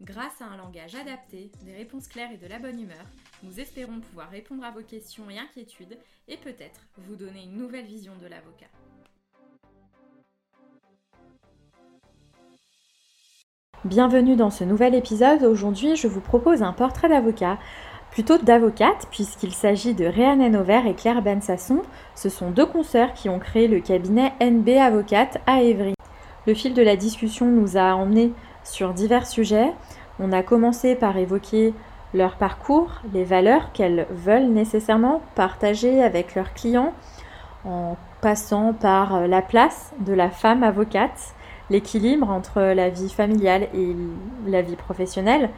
Grâce à un langage adapté, des réponses claires et de la bonne humeur, nous espérons pouvoir répondre à vos questions et inquiétudes et peut-être vous donner une nouvelle vision de l'avocat. Bienvenue dans ce nouvel épisode. Aujourd'hui, je vous propose un portrait d'avocat, plutôt d'avocate, puisqu'il s'agit de Réanne Auvert et Claire Bensasson. Ce sont deux consoeurs qui ont créé le cabinet NB Avocate à Évry. Le fil de la discussion nous a emmenés sur divers sujets. On a commencé par évoquer leur parcours, les valeurs qu'elles veulent nécessairement partager avec leurs clients, en passant par la place de la femme avocate, l'équilibre entre la vie familiale et la vie professionnelle.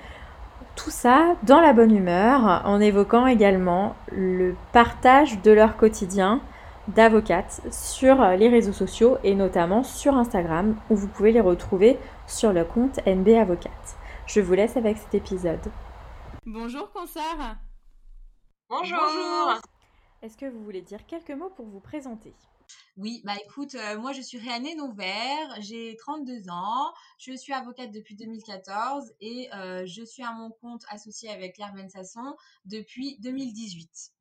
Tout ça dans la bonne humeur, en évoquant également le partage de leur quotidien d'avocates sur les réseaux sociaux et notamment sur Instagram où vous pouvez les retrouver sur le compte NB Avocate. Je vous laisse avec cet épisode. Bonjour Concert Bonjour, Est-ce que vous voulez dire quelques mots pour vous présenter? Oui, bah écoute, euh, moi je suis Réannée Nouvert, j'ai 32 ans, je suis avocate depuis 2014 et euh, je suis à mon compte associé avec Claire Bensasson depuis 2018.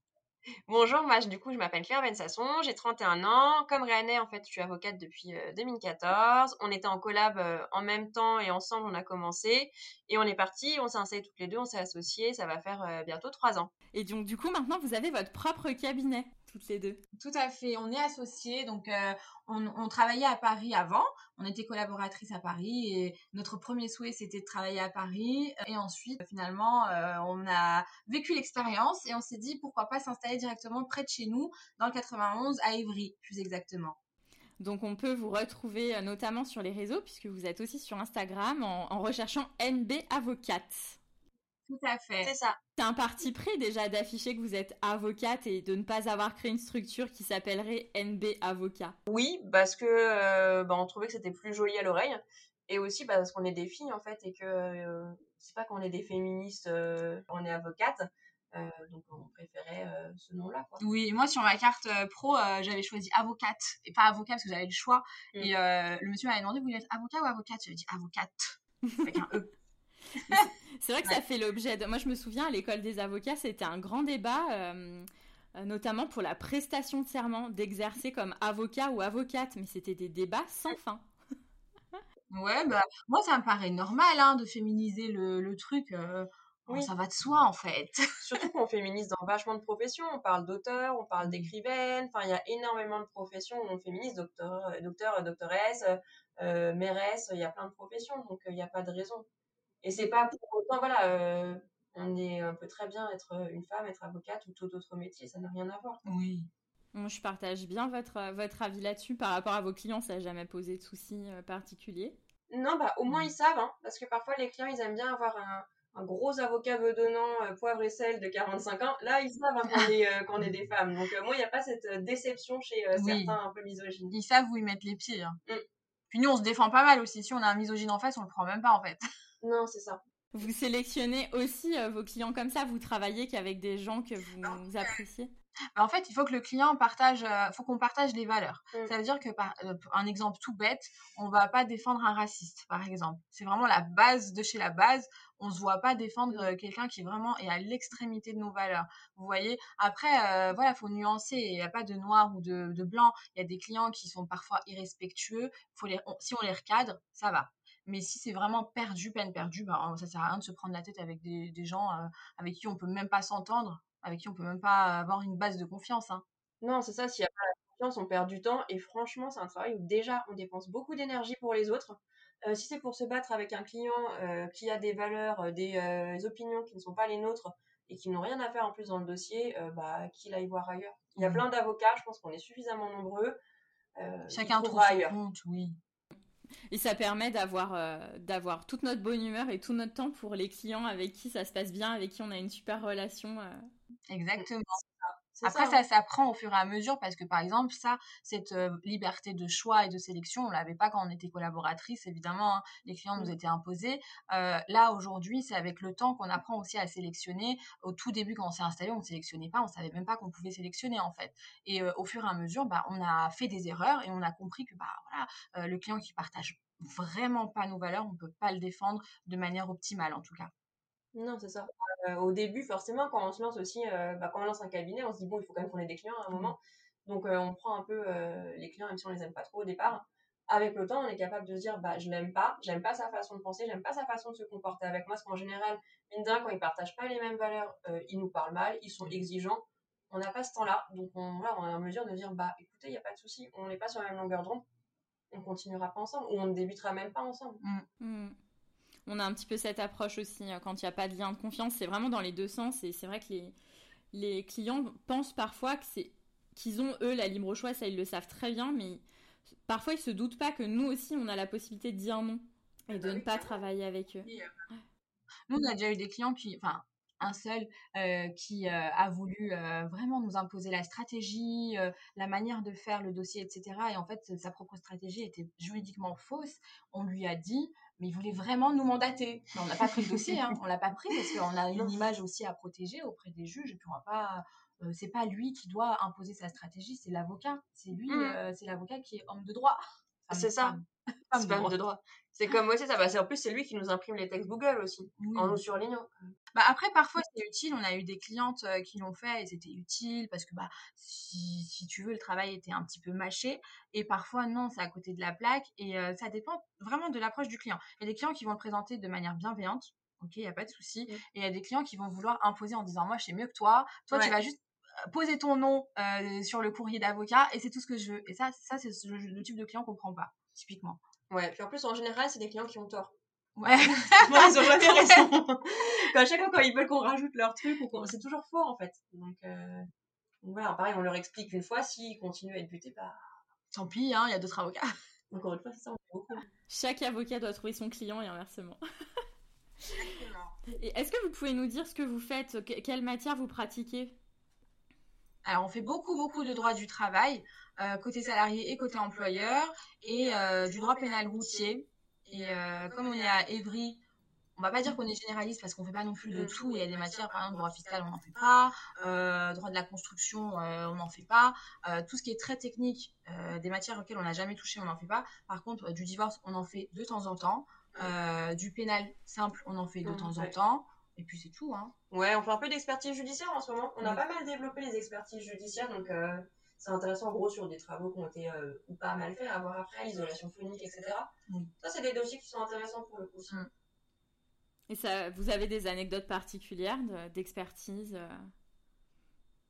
Bonjour, moi du coup je m'appelle Claire Bensasson, j'ai 31 ans. Comme Réannée, en fait, je suis avocate depuis 2014. On était en collab euh, en même temps et ensemble on a commencé. Et on est parti, on s'est installés toutes les deux, on s'est associés, ça va faire euh, bientôt trois ans. Et donc du coup maintenant vous avez votre propre cabinet toutes les deux. Tout à fait, on est associés, donc euh, on, on travaillait à Paris avant, on était collaboratrices à Paris et notre premier souhait c'était de travailler à Paris et ensuite finalement euh, on a vécu l'expérience et on s'est dit pourquoi pas s'installer directement près de chez nous dans le 91 à Évry plus exactement. Donc on peut vous retrouver euh, notamment sur les réseaux puisque vous êtes aussi sur Instagram en, en recherchant NB Avocate. Tout à fait. C'est ça. C'est un parti pris déjà d'afficher que vous êtes avocate et de ne pas avoir créé une structure qui s'appellerait NB Avocat. Oui, parce que euh, bah, on trouvait que c'était plus joli à l'oreille. Et aussi bah, parce qu'on est des filles en fait et que euh, c'est pas qu'on est des féministes, euh, on est avocate. Euh, donc on préférait euh, ce nom-là. quoi. Oui, moi sur ma carte euh, pro, euh, j'avais choisi avocate et pas avocat parce que j'avais le choix. Mm. Et euh, le monsieur m'avait demandé vous voulez être avocat ou avocate? J'avais dit avocate avec un E. C'est vrai que ça fait l'objet de... Moi, je me souviens, à l'école des avocats, c'était un grand débat, euh, notamment pour la prestation de serment, d'exercer comme avocat ou avocate, mais c'était des débats sans fin. Ouais, bah moi ça me paraît normal hein, de féminiser le, le truc. euh, bon, Oui. Ça va de soi en fait. Surtout qu'on féminise dans vachement de professions. On parle d'auteur, on parle d'écrivaine. Enfin, il y a énormément de professions où on féminise, docteur, docteur doctoresse, euh, mairesse. Il y a plein de professions, donc euh, il n'y a pas de raison. Et c'est pas pour autant, voilà, euh, on est on peut très bien être une femme, être avocate ou tout autre métier, ça n'a rien à voir. Oui. Moi, je partage bien votre, votre avis là-dessus. Par rapport à vos clients, ça n'a jamais posé de soucis euh, particuliers? Non, bah au moins ils savent, hein, parce que parfois les clients ils aiment bien avoir un, un gros avocat bedonnant, euh, poivre et sel de 45 ans. Là, ils savent hein, qu'on est, euh, qu'on est des femmes. Donc euh, moi, il n'y a pas cette déception chez euh, Oui. certains un peu misogynes. Ils savent où ils mettent les pieds. hein. Mm. Puis nous on se défend pas mal aussi. Si on a un misogyne en face, on le prend même pas en fait. Non, c'est ça. Vous sélectionnez aussi euh, vos clients comme ça Vous travaillez qu'avec des gens que vous appréciez? Bah, en fait, il faut que le client partage, euh, faut qu'on partage les valeurs. Mm. Ça veut dire que, par euh, un exemple tout bête, on va pas défendre un raciste, par exemple. C'est vraiment la base de chez la base. On se voit pas défendre euh, quelqu'un qui vraiment est à l'extrémité de nos valeurs. Vous voyez? Après, euh, voilà, faut nuancer. Il n'y a pas de noir ou de, de blanc. Il y a des clients qui sont parfois irrespectueux. Faut les, on- si on les recadre, ça va. Mais si c'est vraiment perdu, peine perdue, ben, ça sert à rien de se prendre la tête avec des, des gens euh, avec qui on peut même pas s'entendre, avec qui on peut même pas avoir une base de confiance. Hein. Non, c'est ça. S'il n'y a pas la confiance, on perd du temps. Et franchement, c'est un travail où déjà on dépense beaucoup d'énergie pour les autres. Euh, si c'est pour se battre avec un client euh, qui a des valeurs, des opinions qui ne sont pas les nôtres et qui n'ont rien à faire en plus dans le dossier, bah, qu'il aille voir ailleurs. Il y a Mhm. plein d'avocats, je pense qu'on est suffisamment nombreux. Chacun trouve ailleurs. compte, oui. Et ça permet d'avoir euh, d'avoir toute notre bonne humeur et tout notre temps pour les clients avec qui ça se passe bien, avec qui on a une super relation. euh. Exactement. Après, ça, ça, hein. s'apprend au fur et à mesure parce que, par exemple, ça, cette euh, liberté de choix et de sélection, on l'avait pas quand on était collaboratrice, évidemment. hein. les clients nous Mm. étaient imposés. Euh, là, aujourd'hui, c'est avec le temps qu'on apprend aussi à sélectionner. Au tout début, quand on s'est installé, on ne sélectionnait pas, on savait même pas qu'on pouvait sélectionner, en fait. Et euh, au fur et à mesure, bah, on a fait des erreurs et on a compris que, bah, voilà, le client qui partage vraiment pas nos valeurs, on peut pas le défendre de manière optimale, en tout cas. Non, c'est ça. Euh, au début, forcément, quand on se lance aussi, euh, bah, quand on lance un cabinet, on se dit, bon, il faut quand même qu'on ait des clients à un moment. Donc, euh, on prend un peu euh, les clients, même si on les aime pas trop au départ. Avec le temps, on est capable de se dire, bah, je l'aime pas, j'aime pas sa façon de penser, j'aime pas sa façon de se comporter avec moi, parce qu'en général, mine rien, quand ils partagent pas les mêmes valeurs, euh, ils nous parlent mal, ils sont exigeants. On n'a pas ce temps-là. Donc, on, voilà, on est en mesure de dire, bah, écoutez, il n'y a pas de souci, on n'est pas sur la même longueur d'onde, on continuera pas ensemble, ou on ne débutera même pas ensemble. Hmm. On a un petit peu cette approche aussi euh, quand il n'y a pas de lien de confiance. C'est vraiment dans les deux sens. Et c'est vrai que les, les clients pensent parfois que c'est qu'ils ont eux la libre choix. Ça, ils le savent très bien. Mais parfois, ils se doutent pas que nous aussi, on a la possibilité de dire non et de bah ne oui, pas travailler avec eux. Nous, on a déjà eu des clients qui, enfin, un seul euh, qui euh, a voulu euh, vraiment nous imposer la stratégie, euh, la manière de faire le dossier, etc. Et en fait, sa propre stratégie était juridiquement fausse. On lui a dit, mais il voulait vraiment nous mandater. Mais on n'a pas pris le dossier, hein. on l'a pas pris parce qu'on a une image aussi à protéger auprès des juges. Et puis on va pas, euh, c'est pas lui qui doit imposer sa stratégie, c'est l'avocat. C'est lui, Mm. euh, c'est l'avocat qui est homme de droit. C'est ça. femme- femme C'est de pas droit. C'est comme moi, c'est ça. Bah, c'est- en plus, c'est lui qui nous imprime les textes Google aussi, en nous surlignant. Bah après, parfois, c'est utile. On a eu des clientes euh, qui l'ont fait et c'était utile parce que, bah, si, si tu veux, le travail était un petit peu mâché. Et parfois, non, c'est à côté de la plaque. Et euh, ça dépend vraiment de l'approche du client. Il y a des clients qui vont le présenter de manière bienveillante. Ok, il n'y a pas de souci. Mm. Et il y a des clients qui vont vouloir imposer en disant, moi, je sais mieux que toi. Toi, tu vas juste euh, poser ton nom euh, sur le courrier d'avocat et c'est tout ce que je veux. Et ça, ça c'est le, type de client qu'on prend pas, typiquement. Ouais, puis en plus, en général, c'est des clients qui ont tort. Ouais. Non, ils ont jamais raison. Quand à chaque fois, quand ils veulent qu'on rajoute leur truc, c'est toujours faux, en fait. Donc, euh, donc voilà, pareil, on leur explique une fois, s'ils continuent à être butés, bah, Tant pis, hein, il y a d'autres avocats. encore une fois, c'est ça, on fait beaucoup. Chaque avocat doit trouver son client et inversement. Et est-ce que vous pouvez nous dire ce que vous faites, que- quelle matière vous pratiquez? Alors, on fait beaucoup, beaucoup de droit du travail, euh, côté salarié et côté employeur, et euh, du droit pénal routier. Et euh, comme on est à Évry, on va pas dire qu'on est généraliste parce qu'on fait pas non plus de tout. Il y a des matières, par exemple, droit fiscal, on n'en fait pas. Euh, droit de la construction, euh, on n'en fait pas. Euh, tout ce qui est très technique, des matières auxquelles on n'a jamais touché, on n'en fait pas. Par contre, du divorce, on en fait de temps en temps. Du pénal simple, on en fait de temps en temps. Et puis c'est tout, hein. Ouais, on fait un peu d'expertise judiciaire en ce moment. On a Oui. pas mal développé les expertises judiciaires, donc euh, c'est intéressant en gros sur des travaux qui ont été euh, ou pas mal faits à voir après, l'isolation phonique, etc. Oui. Ça, c'est des dossiers qui sont intéressants pour le coup. Mm. Et ça, vous avez des anecdotes particulières de- d'expertise euh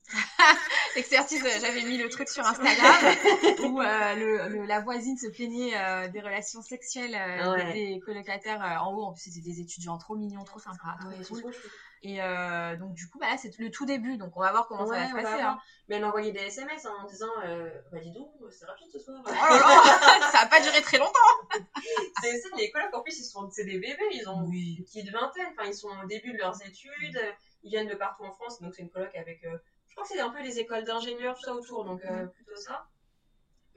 Expertise, euh, j'avais mis le truc sur Instagram où euh, le, le- la voisine se plaignait euh, des relations sexuelles euh, Ouais. des colocataires euh, en haut. En plus, c'était des étudiants trop mignons, trop sympas, Ouais, cool. chouettes. Et euh, donc, du coup, bah, là, c'est le tout début. Donc, on va voir comment Ouais, ça va se passer. hein. Mais elle envoyait des SMS en disant euh, Bah dis donc, c'est rapide ce soir. Oh là là, ça va pas durer très longtemps. c'est ça, les colocs en plus, ils sont, c'est des bébés, ils ont Oui. une petite vingtaine, enfin, ils sont au début de leurs études, ils viennent de partout en France, donc c'est une coloc avec. Je crois que c'est un peu les écoles d'ingénieurs, tout ça autour, donc euh, plutôt ça.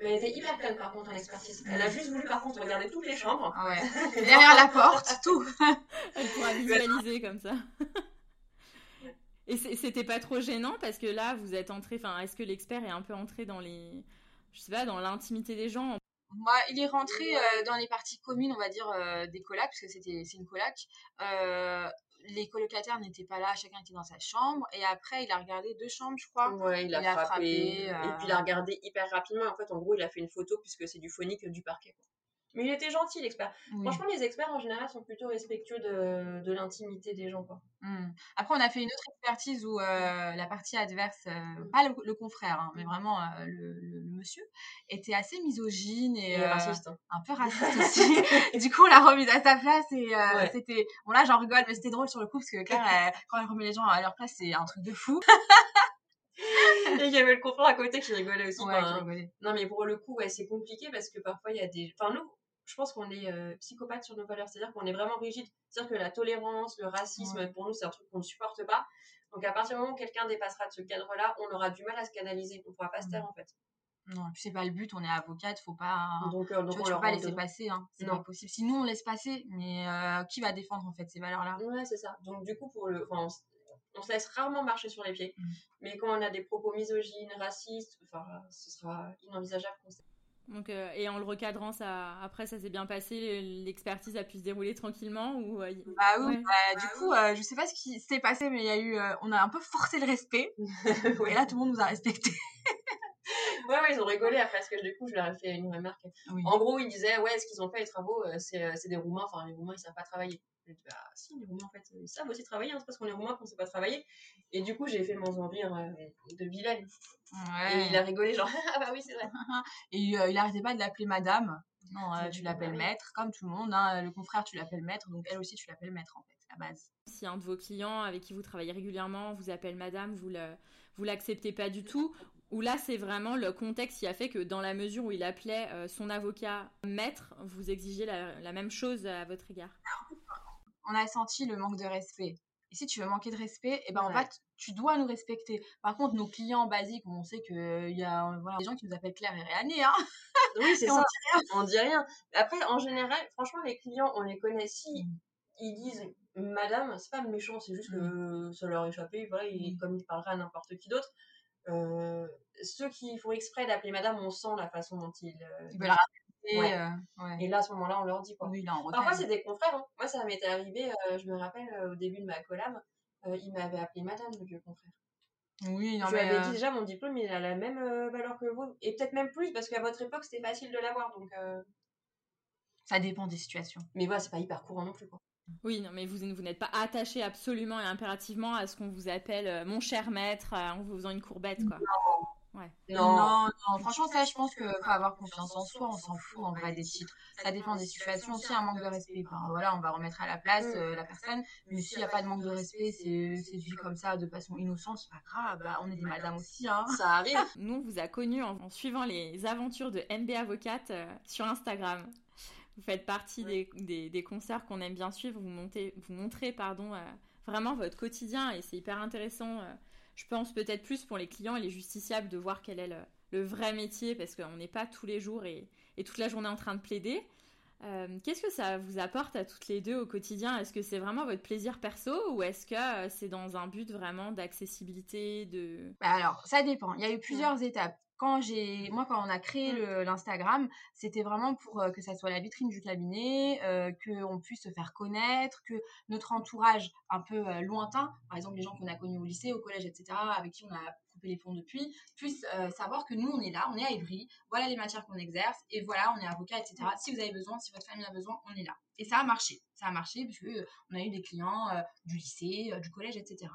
Mais elle était hyper pleine par contre en expertise. Elle a juste voulu par contre regarder toutes les chambres. Ah ouais. Derrière la porte, tout. Elle pourra visualiser comme ça. Et c'était pas trop gênant parce que là, vous êtes entré. Enfin, est-ce que l'expert est un peu entré dans les, je sais pas, dans l'intimité des gens? Moi, il est rentré euh, dans les parties communes, on va dire, euh, des colocs, parce que c'était, c'est une coloc. Euh, les colocataires n'étaient pas là, chacun était dans sa chambre. Et après, il a regardé deux chambres, je crois. Ouais, il a, a frappé. frappé, euh, Et puis il a regardé hyper rapidement. En fait, en gros, il a fait une photo puisque c'est du phonique du parquet. quoi. Mais il était gentil, l'expert. Oui. Franchement, les experts en général sont plutôt respectueux de, de l'intimité des gens. Quoi. Hmm. Après, on a fait une autre expertise où euh, la partie adverse, euh, pas le, le confrère, hein, mais vraiment euh, le, monsieur, était assez misogyne et, Et raciste. hein. un peu raciste aussi. Et du coup, on l'a remise à sa place et Ouais. c'était. Bon, là, j'en rigole, mais c'était drôle sur le coup parce que Claire, elle- quand elle remet les gens à leur place, c'est un truc de fou. Et il y avait le confrère à côté qui rigolait aussi. Ouais, enfin, qui rigolait. Non, mais pour le coup, ouais, c'est compliqué parce que parfois, il y a des. Enfin, nous, je pense qu'on est euh, psychopathes sur nos valeurs. C'est-à-dire qu'on est vraiment rigide. C'est-à-dire que la tolérance, le racisme, Ouais. pour nous, c'est un truc qu'on ne supporte pas. Donc à partir du moment où quelqu'un dépassera de ce cadre-là, on aura du mal à se canaliser. On ne pourra pas se taire en fait. Non, puis c'est pas le but, on est avocate, faut pas. Donc, euh, donc tu on vois, tu leur peux pas laisser dedans. passer, hein. c'est Non. pas possible. Sinon, on laisse passer, mais euh, qui va défendre en fait ces valeurs-là? Ouais, c'est ça. Donc du coup, pour le, enfin, on, se laisse rarement marcher sur les pieds. Mm. Mais quand on a des propos misogynes, racistes, enfin, ce sera inenvisageable qu'on Donc, euh, et en le recadrant, ça, après, ça s'est bien passé, l'expertise a pu se dérouler tranquillement ou euh, y- Bah oui, Ouais. bah, du coup, euh, je sais pas ce qui s'est passé, mais il y a eu, euh, on a un peu forcé le respect, et là tout le monde nous a respecté. Ouais, ouais, ils ont rigolé après parce que du coup, je leur ai fait une remarque. Oui. En gros, ils disaient, ouais, ce qu'ils ont fait, les travaux, euh, c'est euh, c'est des Roumains. Enfin, les Roumains, ils savent pas travailler. Je dis, bah, si, les Roumains, en fait, ils savent aussi travailler. hein, c'est parce qu'on est Roumains qu'on sait pas travailler. Et du coup, j'ai fait mon rire euh, de vilaine. Ouais. Et il a rigolé, genre, ah bah oui, c'est vrai. Et euh, il arrêtait pas de l'appeler madame. Non, euh, tu l'appelles mari. maître, comme tout le monde. Hein. Le confrère, tu l'appelles maître, donc elle aussi, tu l'appelles maître en fait, à la base. si un de vos clients avec qui vous travaillez régulièrement vous appelle madame, vous le, vous l'acceptez pas du tout, ou là c'est vraiment le contexte qui a fait que dans la mesure où il appelait euh, son avocat maître, vous exigez la, la même chose à votre égard. On a senti le manque de respect. Et si tu veux manquer de respect, eh ben, on Ouais. va t- tu dois nous respecter. Par contre, nos clients basiques, on sait qu'il y a voilà, des gens qui nous appellent Claire et Réanée. Hein. Oui, c'est Et on ça. On dit rien. Après, en général, franchement, les clients, on les connaît. Si ils disent madame, c'est pas méchant, c'est juste que ça leur a échappé. Voilà, ils- Mm. comme ils parleraient à n'importe qui d'autre. Euh, ceux qui font exprès d'appeler madame, on sent la façon dont ils. euh, Ils veulent. Ouais. euh, ouais. Et là, à ce moment-là, on leur dit quoi. Oui, là, on Parfois, c'est des confrères. hein. Moi, ça m'était arrivé, euh, je me rappelle, au début de ma collab, il m'avait appelé madame, le vieux confrère. Oui, non, je mais. avais dit déjà, mon diplôme, il a la même valeur que vous. Et peut-être même plus, parce qu'à votre époque, c'était facile de l'avoir. Donc, Ça dépend des situations. Mais voilà, c'est pas hyper courant non plus. Quoi. Oui, non, mais vous, vous n'êtes pas attaché absolument et impérativement à ce qu'on vous appelle euh, mon cher maître euh, en vous faisant une courbette, quoi. Non, non, franchement, ça, je pense qu'il faut avoir confiance en soi, on s'en fout en vrai des titres. Ça dépend des situations. S'il y a un manque de respect, ben, voilà, on va remettre à la place euh, la personne. Mais s'il n'y a pas de manque de respect, c'est dit comme ça, de façon innocente, c'est pas grave. Bah, on est des madames aussi, hein. Ça arrive. Nous, on vous a connus en, en suivant les aventures de MB Avocate sur Instagram. Vous faites partie des, des, des concerts qu'on aime bien suivre. Vous, montez, vous montrez pardon, euh, vraiment votre quotidien et c'est hyper intéressant. euh, je pense peut-être plus pour les clients et les justiciables de voir quel est le, le vrai métier parce qu'on n'est pas tous les jours et, et toute la journée en train de plaider. Euh, Qu'est-ce que ça vous apporte à toutes les deux au quotidien? Est-ce que c'est vraiment votre plaisir perso ou est-ce que c'est dans un but vraiment d'accessibilité de... Bah alors, ça dépend. Il y a eu plusieurs étapes. Quand j'ai, moi, quand on a créé le- l'Instagram, c'était vraiment pour euh, que ça soit la vitrine du cabinet, euh, qu'on puisse se faire connaître, que notre entourage un peu euh, lointain, par exemple les gens qu'on a connus au lycée, au collège, etc., avec qui on a coupé les ponts depuis, puissent euh, savoir que nous, on est là, on est à Ivry, voilà les matières qu'on exerce, et voilà, on est avocat, etc. Si vous avez besoin, si votre famille a besoin, on est là. Et ça a marché. Ça a marché parce que euh, on a eu des clients du lycée, du collège, etc.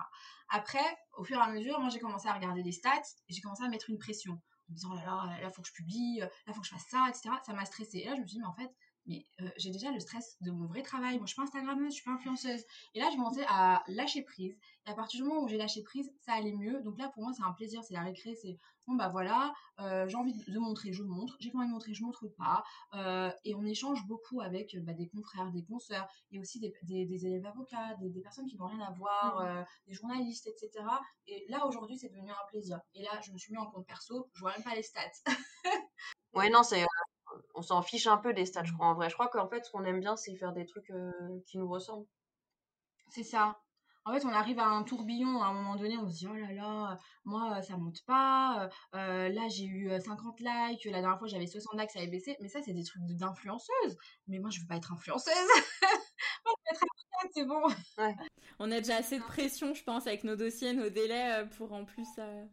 Après, au fur et à mesure, moi j'ai commencé à regarder les stats et j'ai commencé à mettre une pression en disant oh là là, là faut que je publie, euh, là faut que je fasse ça, etc. Ça m'a stressée. Et là je me suis dit mais en fait, mais euh, j'ai déjà le stress de mon vrai travail. Moi je suis pas Instagrammeuse, je suis pas influenceuse. Et là j'ai commencé à lâcher prise. Et à partir du moment où j'ai lâché prise, ça allait mieux. Donc là pour moi c'est un plaisir, c'est la récré, c'est bon bah voilà, euh, j'ai envie de, montrer, je montre, j'ai pas envie de montrer, je montre pas. Euh, et on échange beaucoup avec bah, des confrères, des consoeurs et aussi des, des, des élèves avocats, des, des personnes qui n'ont rien à voir, euh, des journalistes, etc. Et là, aujourd'hui, c'est devenu un plaisir. Et là, je me suis mis en compte perso, je vois même pas les stats. Ouais, non, c'est. Euh, on s'en fiche un peu des stats, je crois. En vrai, je crois qu'en fait, ce qu'on aime bien, c'est faire des trucs euh, qui nous ressemblent. C'est ça. En fait, on arrive à un tourbillon, à un moment donné, on se dit, oh là là, moi, ça monte pas. Euh, là, j'ai eu euh, 50 likes. La dernière fois, j'avais 60 likes, ça avait baissé. Mais ça, c'est des trucs d'influenceuse. Mais moi, je veux pas être influenceuse. moi, je veux être avocate, c'est bon. On a déjà assez de pression, je pense, avec nos dossiers, nos délais, euh, pour en plus... euh,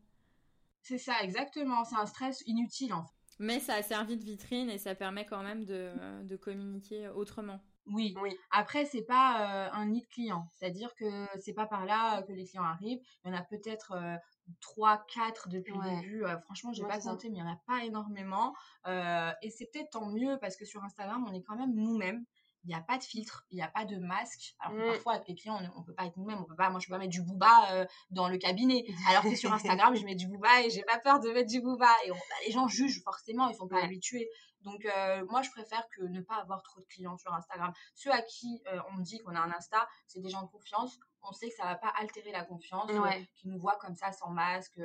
C'est ça, exactement. C'est un stress inutile, en fait. Mais ça a servi de vitrine et ça permet quand même de, de communiquer autrement. Oui. Oui. Après, c'est pas euh, un nid de clients. C'est-à-dire que c'est pas par là que les clients arrivent. Il y en a peut-être euh, 3, 4 depuis Ouais. le début. Euh, franchement, j'ai Ouais, pas ça. compté, mais il y en a pas énormément. Euh, et c'est peut-être tant mieux parce que sur Instagram, on est quand même nous-mêmes. Il n'y a pas de filtre, il n'y a pas de masque. Alors que Mm. parfois, avec les clients, on ne peut pas être nous-mêmes. On peut pas, moi, je peux pas mettre du booba euh, dans le cabinet. Alors que sur Instagram, je mets du booba et j'ai pas peur de mettre du booba. Et on- bah, les gens jugent forcément, ils sont pas Ouais. habitués. Donc, euh, moi, je préfère que ne pas avoir trop de clients sur Instagram. Ceux à qui euh, on dit qu'on a un Insta, c'est des gens de confiance. On sait que ça va pas altérer la confiance, Ouais. qui nous voient comme ça, sans masque,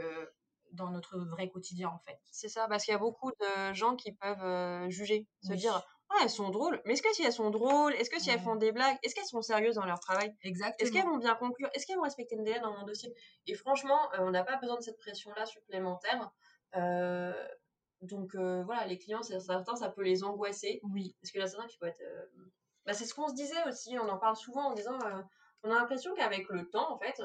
dans notre vrai quotidien, en fait. C'est ça, parce qu'il y a beaucoup de gens qui peuvent euh, juger, se Oui. dire Ah, elles sont drôles, mais est-ce que si elles sont drôles, est-ce que si elles Ouais. font des blagues, est-ce qu'elles sont sérieuses dans leur travail? Exactement. Est-ce qu'elles vont bien conclure? Est-ce qu'elles vont respecter le délai dans mon dossier? Et franchement, euh, on n'a pas besoin de cette pression-là supplémentaire. Euh, donc euh, voilà, les clients, c'est- certains, ça peut les angoisser. Oui. Parce qu'il y a certains qui peuvent être. bah, c'est ce qu'on se disait aussi, on en parle souvent en disant. on a l'impression qu'avec le temps, en fait,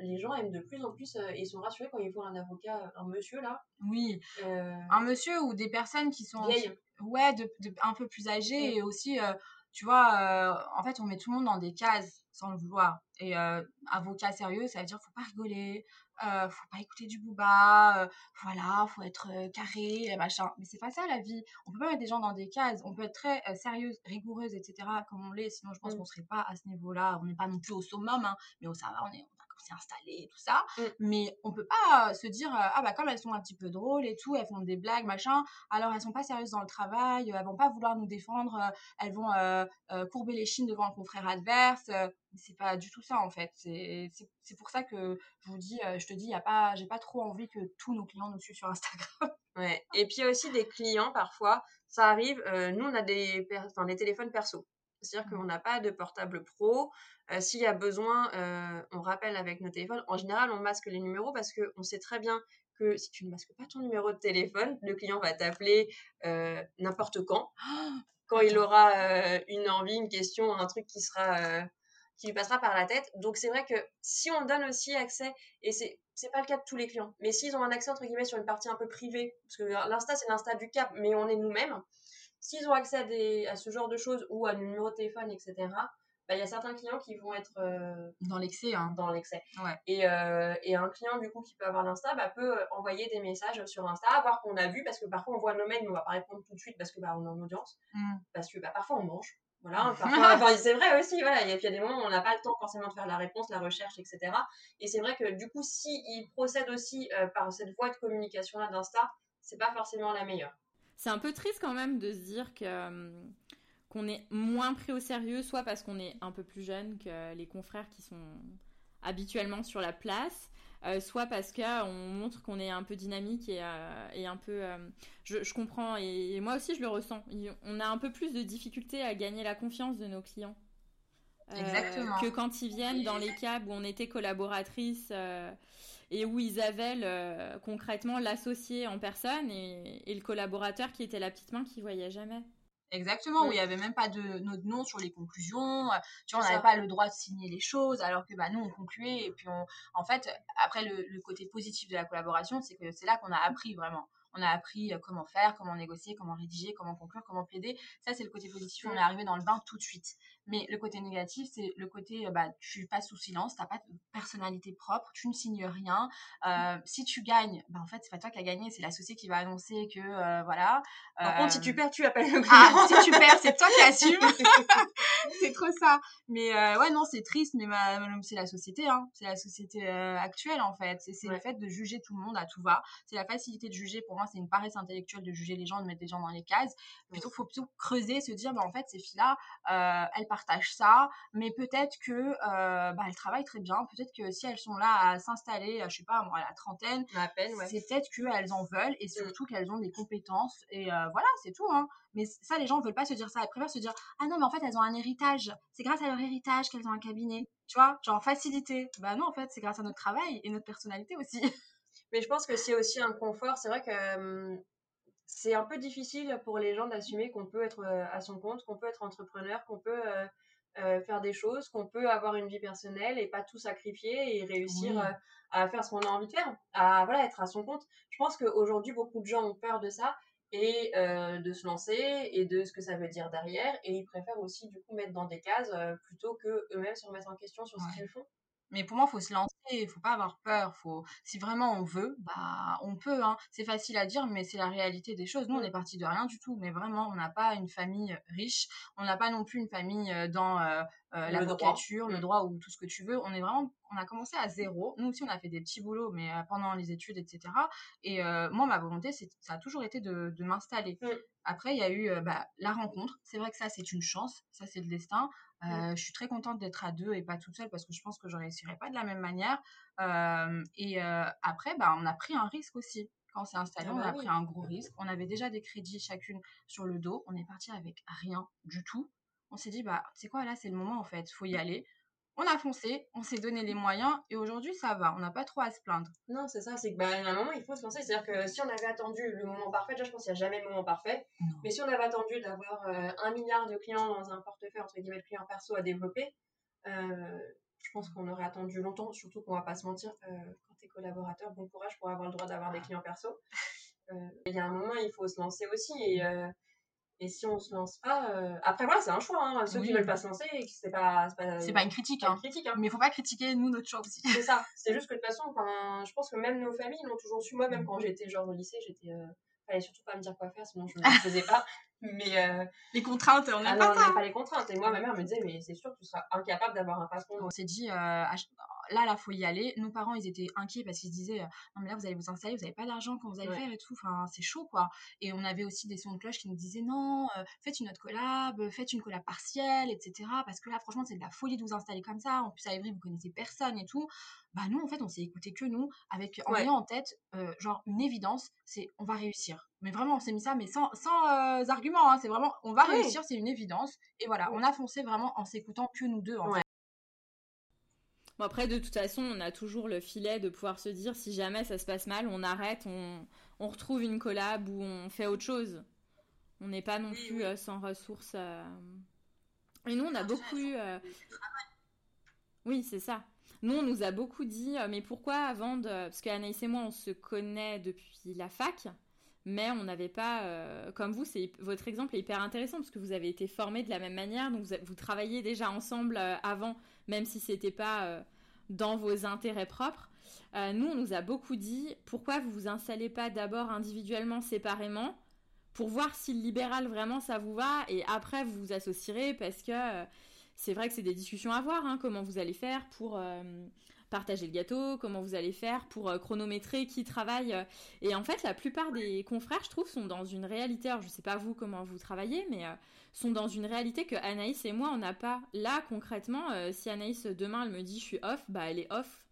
les gens aiment de plus en plus, ils sont rassurés quand ils voient un avocat, un monsieur là. Oui. un monsieur ou des personnes qui sont Vieilles. Ouais de, de- un peu plus Mm. et aussi euh, tu vois euh, en fait on met tout le monde dans des cases sans le vouloir et euh, avocat sérieux ça veut dire faut pas rigoler faut pas écouter du booba voilà faut être carré machin mais c'est pas ça la vie on peut pas mettre des gens dans des cases on peut être très sérieuse rigoureuse etc comme on l'est sinon je pense Mm. qu'on serait pas à ce niveau là on n'est pas non plus au summum hein, mais au ça va on est s'est installé et tout ça Mm. mais on peut pas euh, se dire euh, ah bah comme elles sont un petit peu drôles et tout elles font des blagues machin alors elles sont pas sérieuses dans le travail euh, elles vont pas vouloir nous défendre elles vont euh, euh, courber les chines devant le confrère adverse c'est pas du tout ça en fait c'est pour ça que je vous dis je te dis y a pas j'ai pas trop envie que tous nos clients nous suivent sur Instagram Ouais. Et puis il y a aussi des clients, parfois, ça arrive, euh, nous on a des, enfin, des téléphones perso. C'est-à-dire qu'on n'a pas de portable pro. Euh, S'il y a besoin, euh, on rappelle avec nos téléphones. En général, on masque les numéros parce qu'on sait très bien que si tu ne masques pas ton numéro de téléphone, le client va t'appeler euh, n'importe quand. Quand il aura une envie, une question, un truc qui sera... qui lui passera par la tête. Donc c'est vrai que si on donne aussi accès, et c'est c'est pas le cas de tous les clients, mais s'ils ont un accès entre guillemets sur une partie un peu privée, parce que l'insta c'est l'insta du cap, mais on est nous-mêmes, s'ils ont accès à, des, à ce genre de choses ou à un numéro de téléphone, etc., bah, il y a certains clients qui vont être euh, dans l'excès hein. dans l'excès. Ouais. Et, euh, et un client du coup qui peut avoir l'insta bah, peut euh, envoyer des messages sur Insta, voir qu'on a vu, parce que parfois on voit nos mails, mais on va pas répondre tout de suite parce que bah, on est en audience, Mm. parce que bah, parfois on mange. Voilà, parfois, c'est vrai aussi, voilà, il y a- il y a des moments où on n'a pas le temps forcément de faire la réponse, la recherche, etc. Et c'est vrai que du coup, si il procède aussi euh, par cette voie de communication-là d'Insta, c'est pas forcément la meilleure. C'est un peu triste quand même de se dire que euh, qu'on est moins pris au sérieux, soit parce qu'on est un peu plus jeune que les confrères qui sont habituellement sur la place, euh, soit parce qu'on montre qu'on est un peu dynamique et, euh, et un peu... euh, je, je comprends, et, et moi aussi je le ressens. Il- On a un peu plus de difficulté à gagner la confiance de nos clients. Euh, Exactement. que quand ils viennent dans les cas où on était collaboratrice euh, et où ils avaient le- concrètement l'associé en personne et, et le collaborateur qui était la petite main qui voyait jamais. Exactement, où il n'y avait même pas de notre nom sur les conclusions. euh, Tu vois, on n'avait pas le droit de signer les choses, alors que bah, nous, on concluait. Et puis, on... en fait, après, le, le côté positif de la collaboration, c'est que c'est là qu'on a appris vraiment. On a appris euh, comment faire, comment négocier, comment rédiger, comment conclure, comment plaider. Ça, c'est le côté positif. On est arrivé dans le bain tout de suite. Mais le côté négatif, c'est le côté, euh, bah, tu passes sous silence, tu n'as pas de personnalité propre, tu ne signes rien. Euh, si tu gagnes, bah, en fait, c'est pas toi qui as gagné, c'est l'associé qui va annoncer que, euh, voilà. Par contre, si tu perds, tu appelles le ah, si tu perds, c'est toi qui assumes. c'est trop ça. Mais ouais, non, c'est triste, mais ma- c'est la société, hein. C'est la société actuelle, en fait. C'est le fait de juger tout le monde à tout va. C'est la facilité de juger. Pour moi, c'est une paresse intellectuelle de juger les gens, de mettre des gens dans les cases. Plutôt, faut plutôt creuser, se dire, bah, en fait, ces filles-là, elles partagent ça, mais peut-être que euh, bah, elles travaillent très bien. Peut-être que si elles sont là à s'installer, euh, je sais pas, moi, à la trentaine, à peine, ouais. c'est peut-être qu'elles en veulent et surtout qu'elles ont des compétences. Et euh, voilà, c'est tout. Hein. Mais ça, les gens veulent pas se dire ça. Ils préfèrent se dire Ah non, mais en fait, elles ont un héritage. C'est grâce à leur héritage qu'elles ont un cabinet. Tu vois, genre facilité. Bah non, en fait, c'est grâce à notre travail et notre personnalité aussi. Mais je pense que c'est aussi un confort. C'est vrai que c'est un peu difficile pour les gens d'assumer qu'on peut être euh, à son compte, qu'on peut être entrepreneur, qu'on peut euh, euh, faire des choses, qu'on peut avoir une vie personnelle et pas tout sacrifier et réussir Oui. euh, à faire ce qu'on a envie de faire, à voilà, être à son compte. Je pense qu'aujourd'hui, beaucoup de gens ont peur de ça et euh, de se lancer et de ce que ça veut dire derrière et ils préfèrent aussi du coup mettre dans des cases plutôt que eux-mêmes se remettre en question sur Ouais. ce qu'ils font. Mais pour moi, il faut se lancer. Il faut pas avoir peur. Faut, si vraiment on veut, bah on peut. Hein. C'est facile à dire, mais c'est la réalité des choses. Nous, on est parti de rien du tout, mais vraiment, on n'a pas une famille riche. On n'a pas non plus une famille dans euh, euh, l'avocature, le droit ou tout ce que tu veux. On est vraiment, on a commencé à zéro. Nous aussi, on a fait des petits boulots, mais euh, pendant les études, etc. Et euh, moi, ma volonté, c'est, ça a toujours été de, de m'installer. Mm. Après, il y a eu euh, bah, la rencontre. C'est vrai que ça, c'est une chance. Ça, c'est le destin. Euh, Je suis très contente d'être à deux et pas toute seule parce que je pense que je réussirais pas de la même manière. Euh, et euh, après, bah, on a pris un risque aussi. Quand on s'est installé, Ah on bah a oui. pris un gros risque. On avait déjà des crédits chacune sur le dos. On est parti avec rien du tout. On s'est dit, bah, c'est quoi, là, c'est le moment, en fait. Faut y aller. On a foncé, on s'est donné les moyens et aujourd'hui, ça va. On n'a pas trop à se plaindre. Non, c'est ça, c'est que bah, à un moment, il faut se lancer. C'est-à-dire que si on avait attendu le moment parfait, déjà, je pense qu'il n'y a jamais le moment parfait, mais si on avait attendu d'avoir euh, un milliard de clients dans un portefeuille, entre guillemets, de clients perso à développer, euh, je pense qu'on aurait attendu longtemps, surtout qu'on va pas se mentir, euh, quand tu es collaborateur, bon courage pour avoir le droit d'avoir des clients perso. Il y a un moment, il faut se lancer aussi. Et, euh, et si on se lance pas. euh, Après, voilà, c'est un choix. Hein. Ceux qui Oui. veulent pas se lancer, c'est pas, c'est pas, C'est pas une critique, hein. une critique. Hein. Mais faut pas critiquer, nous, notre choix aussi. C'est ça. C'est juste que de toute façon, enfin, je pense que même nos familles l'ont toujours su. Moi, même quand j'étais genre au lycée, j'étais. Euh... Fallait surtout pas me dire quoi faire, sinon je ne le faisais pas. Mais euh... Les contraintes, on ah n'aime non, pas pas les contraintes. Et moi, ma mère me disait, mais c'est sûr que tu seras incapable d'avoir un patron. On s'est dit, euh, là, là, faut y aller. Nos parents, ils étaient inquiets parce qu'ils se disaient, euh, non, mais là, vous allez vous installer, vous n'avez pas d'argent, quand vous allez Ouais. faire et tout. Enfin, c'est chaud, quoi. Et on avait aussi des sons de cloche qui nous disaient, non, euh, faites une autre collab, faites une collab partielle, etc. Parce que là, franchement, c'est de la folie de vous installer comme ça. En plus, à Évry, vous connaissez personne et tout. Bah, nous, en fait, on s'est écouté que nous, avec, en Ouais. ayant en tête, genre, une évidence, c'est on va réussir. Mais vraiment, on s'est mis ça, mais sans, sans euh, argument, hein. C'est vraiment, on va Oui. réussir, c'est une évidence. Et voilà, on a foncé vraiment en s'écoutant que nous deux, en Ouais. fait. Bon, après, de toute façon, on a toujours le filet de pouvoir se dire si jamais ça se passe mal, on arrête, on, on retrouve une collab ou on fait autre chose. On n'est pas non Oui, plus oui. euh, sans ressources. euh. Et nous, on a beaucoup eu. Oui, c'est ça. Nous, on nous a beaucoup dit, mais pourquoi avant de. Parce qu'Anaïs et moi, on se connaît depuis la fac, mais on n'avait pas. euh, Comme vous, c'est votre exemple est hyper intéressant parce que vous avez été formés de la même manière, donc vous, travaillez déjà ensemble euh, avant, même si c'était pas euh, dans vos intérêts propres. Nous, on nous a beaucoup dit, pourquoi vous vous installez pas d'abord individuellement, séparément, pour voir si le libéral vraiment ça vous va, et après vous vous associerez parce que. c'est vrai que c'est des discussions à voir, hein, comment vous allez faire pour partager le gâteau, comment vous allez faire pour euh, chronométrer qui travaille. euh. Et en fait, la plupart des confrères, je trouve, sont dans une réalité, alors je sais pas vous comment vous travaillez, mais euh, sont dans une réalité que Anaïs et moi, on n'a pas. Là, concrètement, euh, si Anaïs, demain, elle me dit je suis off, bah elle est off.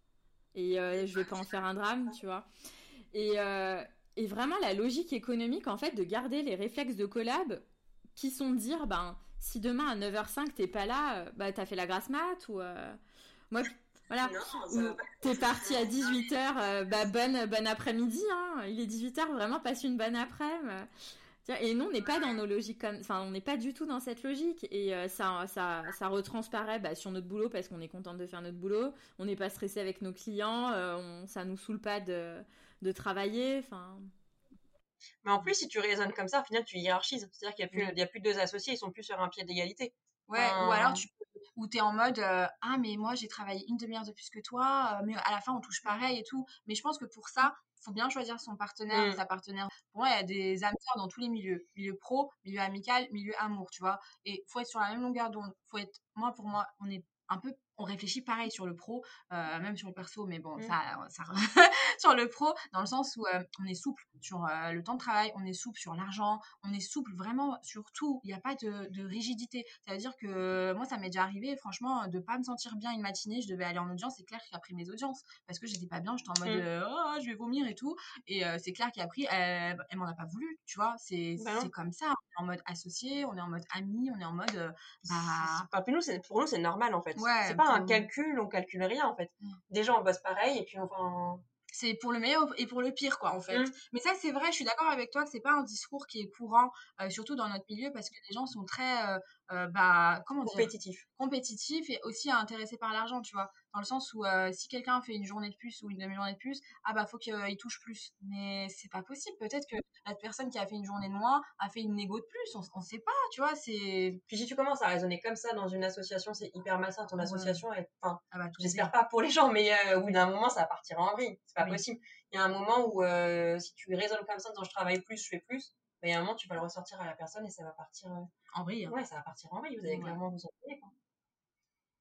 Et euh, je vais pas en faire un drame, tu vois. Et, et vraiment, la logique économique, en fait, de garder les réflexes de collab qui sont de dire, ben, si demain à 9h05 t'es pas là, bah t'as fait la grasse mat ou moi voilà t'es parti à 18h bah bonne bonne après-midi hein. il est 18h vraiment passe une bonne après-midi et nous on n'est pas dans nos logiques comme enfin on n'est pas du tout dans cette logique et euh, ça ça ça retransparaît bah, sur notre boulot parce qu'on est contente de faire notre boulot on n'est pas stressé avec nos clients euh, on, ça nous saoule pas de de travailler enfin Mais en plus, si tu raisonnes comme ça, au final, tu hiérarchises. C'est-à-dire qu'il n'y a, plus- Oui. il y a plus deux associés, ils sont plus sur un pied d'égalité. Ouais, ou alors tu ou t'es en mode euh, ah mais moi j'ai travaillé une demi-heure de plus que toi, euh, mais à la fin on touche pareil et tout. Mais je pense que pour ça, faut bien choisir son partenaire, Mm. sa partenaire. Pour moi, il y a des âmes sœurs dans tous les milieux, milieu pro, milieu amical, milieu amour, tu vois? Et faut être sur la même longueur d'onde. Faut être, moi pour moi, on est un peu, on réfléchit pareil sur le pro, euh, même sur le perso, mais bon, Mm. ça, ça sur le pro, dans le sens où euh, on est souple sur euh, le temps de travail, on est souple sur l'argent, on est souple vraiment sur tout. Il n'y a pas de, de rigidité. Ça veut dire que moi, ça m'est déjà arrivé, franchement, de pas me sentir bien une matinée. Je devais aller en audience. C'est clair pris mes audiences parce que j'étais pas bien. J'étais en mode Mm. euh, Oh, je vais vomir et tout. Et c'est clair qu'il a pris. Elle, elle m'en a pas voulu, tu vois. C'est Bah comme ça. En mode associé, on est en mode ami, on est en mode euh, bah Enfin, puis nous, c'est- pour nous, c'est normal en fait. Ouais, c'est pas un pour- calcul, on calcule rien en fait. Mm. Déjà, on bosse pareil et puis enfin. c'est pour le meilleur et pour le pire quoi en fait Mm. mais ça c'est vrai je suis d'accord avec toi que c'est pas un discours qui est courant euh, surtout dans notre milieu parce que les gens sont très euh, bah comment dire? Compétitif. compétitifs et aussi intéressés par l'argent tu vois? Dans le sens où euh, si quelqu'un fait une journée de plus ou une demi-journée de plus, ah bah faut qu'il touche plus. Mais c'est pas possible. Peut-être que la personne qui a fait une journée de moins a fait une négo de plus. On, on sait pas, tu vois? C'est. Puis si tu commences à raisonner comme ça dans une association, c'est hyper malsain. Ton Ouais. association, est... enfin, Ah bah, tout j'espère pas pour les gens, mais euh, au bout d'un moment, ça va partir en vrille. C'est pas Oui. possible. Il y a un moment où si tu raisonnes comme ça, en disant je travaille plus, je fais plus, bah, il y a un moment, tu vas le ressortir à la personne et ça va partir. euh, En vrille. hein. Ouais, ça va partir en vrille. Vous allez Ouais. clairement vous embrouiller. quoi.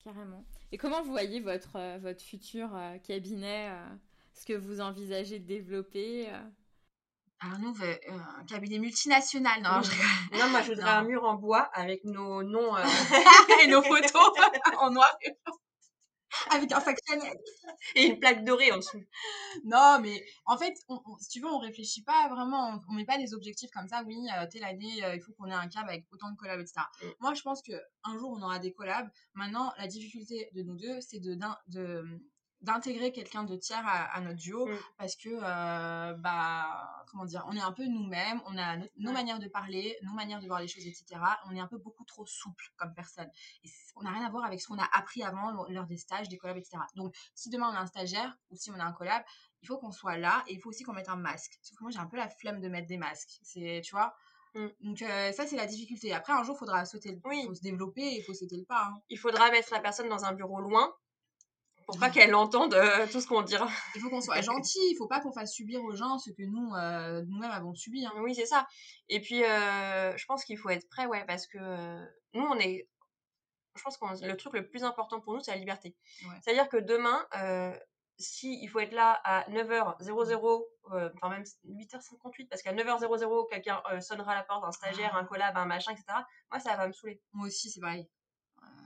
Carrément. Et comment vous voyez votre, euh, votre futur euh, cabinet euh, Ce que vous envisagez de développer euh? Alors nous, euh, un cabinet multinational. Non, je. Non, moi, je voudrais Non. un mur en bois avec nos noms. euh, et nos photos en noir et blanc. Avec un sac Chanel. et une plaque dorée en dessous. Non, mais en fait, on- on- si tu veux, on réfléchit pas vraiment, on, on met pas des objectifs comme ça. Oui, euh, telle année, euh, il faut qu'on ait un cab avec autant de collabs, etc. Mm. Moi, je pense que un jour, on aura des collabs. Maintenant, la difficulté de nous deux, c'est de, de d'intégrer quelqu'un de tiers à, à notre duo Mm. parce que euh, bah comment dire on est un peu nous-mêmes on a no- nos Ouais. manières de parler nos manières de voir les choses etc on est un peu beaucoup trop souple comme personne et on n'a rien à voir avec ce qu'on a appris avant lors- lors des stages des collabs etc donc si demain on a un stagiaire ou si on a un collab il faut qu'on soit là et il faut aussi qu'on mette un masque sauf que moi j'ai un peu la flemme de mettre des masques c'est tu vois? Mm. donc euh, ça c'est la difficulté après un jour il faudra sauter le Oui. faut se développer il faut sauter le pas hein. Il faudra mettre la personne dans un bureau loin pour pas qu'elle entende euh, tout ce qu'on dira. il faut qu'on soit gentil il faut pas qu'on fasse subir aux gens ce que nous euh, nous-mêmes avons subi hein. Oui, c'est ça. Et puis, euh, je pense qu'il faut être prêt, ouais, parce que nous, on est. Je pense que le truc le plus important pour nous, c'est la liberté. Ouais. C'est-à-dire que demain, si il faut être là à 9h00, euh, enfin même 8h58, parce qu'à 9h00, quelqu'un sonnera à la porte, un stagiaire, Ah. un collab, un machin, etc. Moi, ça va me saouler. moi aussi c'est pareil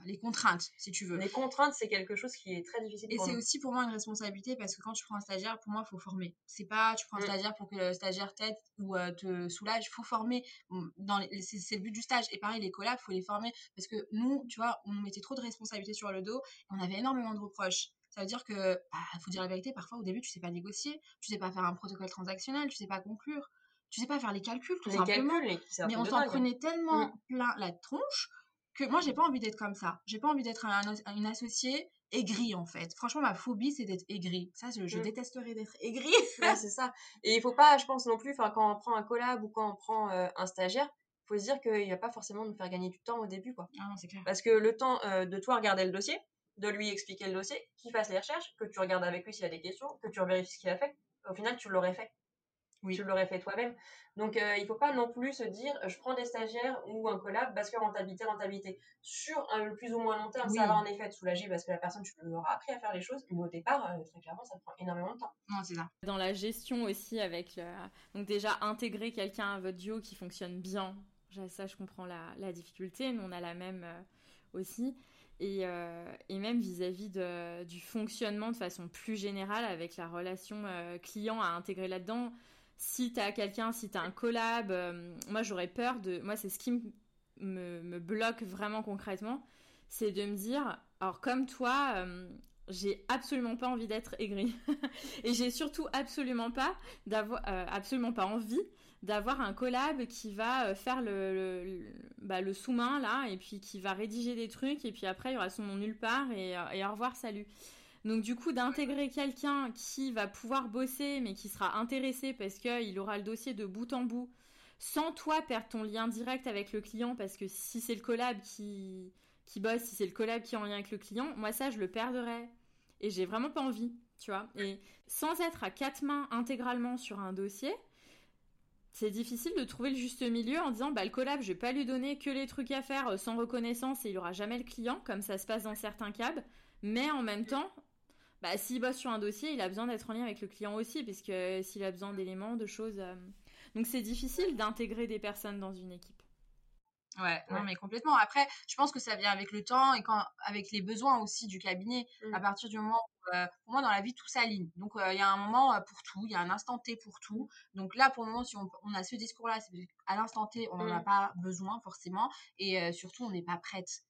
les contraintes si tu veux Les contraintes, c'est quelque chose qui est très difficile Et c'est aussi pour moi une responsabilité parce que quand tu prends un stagiaire, pour moi, il faut former. C'est pas tu prends un Mm. stagiaire pour que le stagiaire t'aide ou euh, te soulage, il faut former. Dans les- c'est, le but du stage. Et pareil, les collabs, il faut les former parce que nous, tu vois, on nous mettait trop de responsabilités sur le dos et on avait énormément de reproches. Ça veut dire que, bah, faut dire la vérité, parfois au début, tu sais pas négocier, tu sais pas faire un protocole transactionnel, tu sais pas conclure, tu sais pas faire les calculs, tout les simplement. calculs, Mais on s'en prenait tellement Mm. plein la tronche que moi, j'ai pas envie d'être comme ça. J'ai pas envie d'être un, un- une associée aigrie, en fait. Franchement, ma phobie, c'est d'être aigrie. Ça, je, je Mm. détesterais d'être aigrie. Ouais, c'est ça. Et il faut pas, je pense non plus, quand on prend un collab ou quand on prend euh, un stagiaire, faut se dire qu'il va pas forcément nous faire gagner du temps au début, quoi. Ah non, c'est clair. Parce que le temps euh, de toi regarder le dossier, de lui expliquer le dossier, qu'il fasse les recherches, que tu regardes avec lui s'il y a des questions, que tu vérifies ce qu'il a fait, au final, tu l'aurais fait. Oui. Tu l'aurais fait toi-même. Donc, euh, il faut pas non plus se dire, je prends des stagiaires ou un collab parce que rentabilité, rentabilité. Sur un le plus ou moins long terme, Oui. ça va en effet te soulager parce que la personne, tu lui auras appris à faire les choses, mais au départ, euh, très clairement, ça te prend énormément de temps. Non, c'est ça. Dans la gestion aussi, avec le... donc déjà intégrer quelqu'un à votre duo qui fonctionne bien, ça je comprends la, la difficulté, nous on a la même euh, aussi. Et, euh, et même vis-à-vis de- du fonctionnement de façon plus générale avec la relation euh, client à intégrer là-dedans. Si tu as quelqu'un, si tu as un collab, euh, moi j'aurais peur de... Moi c'est ce qui me, me, bloque vraiment concrètement, c'est de me dire, alors comme toi, euh, j'ai absolument pas envie d'être aigrie. Et j'ai surtout absolument pas d'avoir euh, absolument pas envie d'avoir un collab qui va faire le, le, bah, le sous-main là et puis qui va rédiger des trucs et puis après il y aura son nom nulle part et, et au revoir salut. Donc du coup d'intégrer quelqu'un qui va pouvoir bosser mais qui sera intéressé parce qu'il aura le dossier de bout en bout sans toi perdre ton lien direct avec le client parce que si c'est le collab qui bosse, si c'est le collab qui est en lien avec le client, moi ça je le perdrais et j'ai vraiment pas envie, tu vois. Et sans être à quatre mains intégralement sur un dossier, c'est difficile de trouver le juste milieu en disant bah le collab, je vais pas lui donner que les trucs à faire euh, sans reconnaissance et il aura jamais le client comme ça se passe dans certains cabs, mais en même temps bah, s'il bosse sur un dossier, il a besoin d'être en lien avec le client aussi, parce que s'il a besoin d'éléments, de choses. euh, Donc c'est difficile d'intégrer des personnes dans une équipe. Ouais, non, mais complètement. Après, je pense que ça vient avec le temps et quand, avec les besoins aussi du cabinet. Mm. À partir du moment où, euh, pour moi, dans la vie, tout s'aligne. Donc, euh, il y a un moment euh, pour tout, il y a un instant T pour tout. Donc là, pour le moment, si on, on a ce discours-là, c'est parce qu'à l'instant T, on n'en a Mm. pas besoin forcément. Et euh, surtout, on n'est pas prête.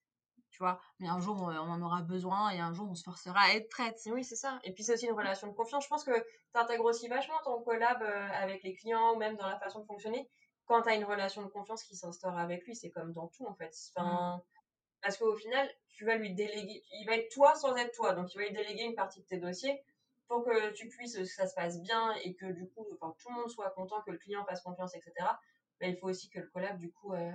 Vois, mais un jour, on, on en aura besoin et un jour, on se forcera à être prête. Oui, c'est ça. Et puis c'est aussi une relation de confiance. Je pense que tu intègres aussi vachement ton collab euh, avec les clients ou même dans la façon de fonctionner. Quand tu as une relation de confiance qui s'instaure avec lui, c'est comme dans tout en fait. Enfin, Parce qu'au final, tu vas lui déléguer, il va être toi sans être toi. Donc, tu vas lui déléguer une partie de tes dossiers pour que tu puisses, que ça se passe bien et que du coup, enfin, tout le monde soit content, que le client fasse confiance, etc. Mais il faut aussi que le collab, du coup, euh,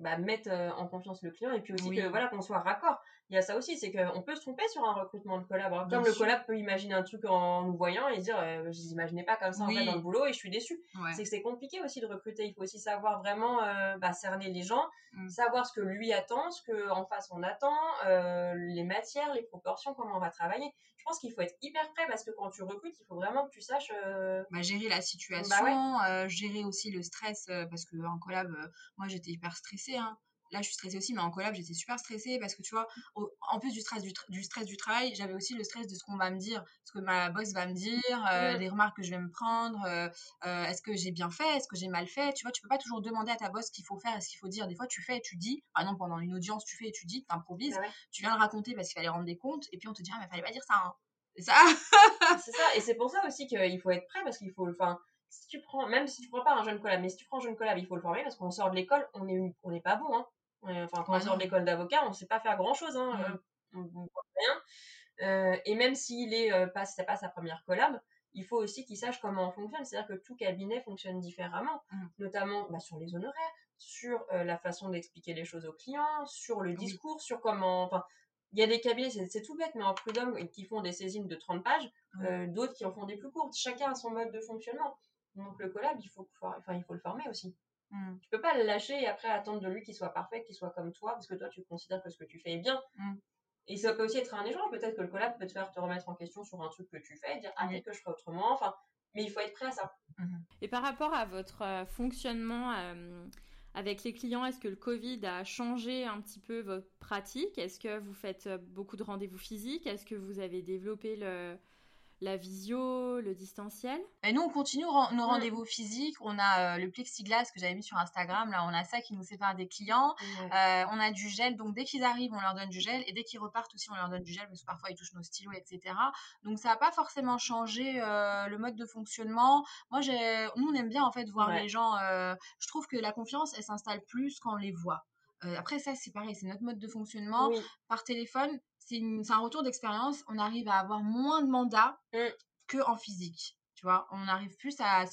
bah, mette euh, en confiance le client et puis aussi Oui. que voilà qu'on soit raccord. Il y a ça aussi, c'est qu'on peut se tromper sur un recrutement de collab. Bien comme le sûr. collab peut imaginer un truc en nous voyant et dire, euh, je n'imaginais pas comme ça en Oui. fait dans le boulot et je suis déçue. Ouais. C'est que c'est compliqué aussi de recruter. Il faut aussi savoir vraiment euh, bah, cerner les gens, Mm. savoir ce que lui attend, ce qu'en face on attend, euh, les matières, les proportions, comment on va travailler. Je pense qu'il faut être hyper prêt parce que quand tu recrutes, il faut vraiment que tu saches. euh, Bah, gérer la situation, euh, gérer aussi le stress, parce que en collab, moi j'étais hyper stressée. hein. Là, je suis stressée aussi, mais en collab, j'étais super stressée parce que tu vois, au- en plus du stress du, stress du travail, j'avais aussi le stress de ce qu'on va me dire, ce que ma boss va me dire, euh, les remarques que je vais me prendre, euh, euh, est-ce que j'ai bien fait, est-ce que j'ai mal fait. Tu vois, tu peux pas toujours demander à ta boss ce qu'il faut faire et ce qu'il faut dire. Des fois, tu fais et tu dis, par exemple, pendant une audience, tu fais et tu dis, tu improvises, bah ouais. tu viens le raconter parce qu'il fallait rendre des comptes, et puis on te dit, ah, mais fallait pas dire ça. hein. C'est ça? C'est ça, et c'est pour ça aussi qu'il faut être prêt parce qu'il faut le. Enfin, si tu prends, même si tu prends pas un jeune collab, mais si tu prends un jeune collab, il faut le former parce qu'on sort de l'école, on est, on n'est pas bon. Hein. Enfin, quand on sort de l'école d'avocat, on sait pas faire grand chose. Hein. Mm. Euh, on, on voit rien. Euh, et même s'il est euh, pas, c'est pas sa première collab, il faut aussi qu'il sache comment on fonctionne. C'est-à-dire que tout cabinet fonctionne différemment, Mm. notamment bah, sur les honoraires, sur euh, la façon d'expliquer les choses aux clients, sur le Oui. discours, sur comment. Enfin, il y a des cabinets, c'est tout bête, mais en prud'homme, qui font des saisines de 30 pages, euh, d'autres qui en font des plus courtes. Chacun a son mode de fonctionnement. Donc le collab, il faut, enfin, il faut le former aussi. Mm. Tu peux pas le lâcher et après attendre de lui qu'il soit parfait, qu'il soit comme toi, parce que toi tu considères que ce que tu fais est bien. Mm. Et ça peut aussi être un échange. Peut-être que le collab peut te faire te remettre en question sur un truc que tu fais et dire ah peut-être que je ferais autrement. Enfin, mais il faut être prêt à ça. Et par rapport à votre euh, fonctionnement euh, avec les clients, est-ce que le Covid a changé un petit peu votre pratique? Est-ce que vous faites euh, beaucoup de rendez-vous physiques? Est-ce que vous avez développé le, la visio, le distanciel Et nous, on continue nos rendez-vous physiques. On a euh, le plexiglas que j'avais mis sur Instagram. Là, on a ça qui nous sépare des clients. Euh, on a du gel. Donc, dès qu'ils arrivent, on leur donne du gel. Et dès qu'ils repartent aussi, on leur donne du gel parce que parfois, ils touchent nos stylos, etc. Donc, ça n'a pas forcément changé euh, le mode de fonctionnement. Moi, nous, on aime bien, en fait, voir Ouais. les gens. je trouve que la confiance, elle s'installe plus quand on les voit. Euh, après, ça, c'est pareil. C'est notre mode de fonctionnement Oui. par téléphone, c'est un retour d'expérience. On arrive à avoir moins de mandats Mm. que en physique. Tu vois, on arrive plus à,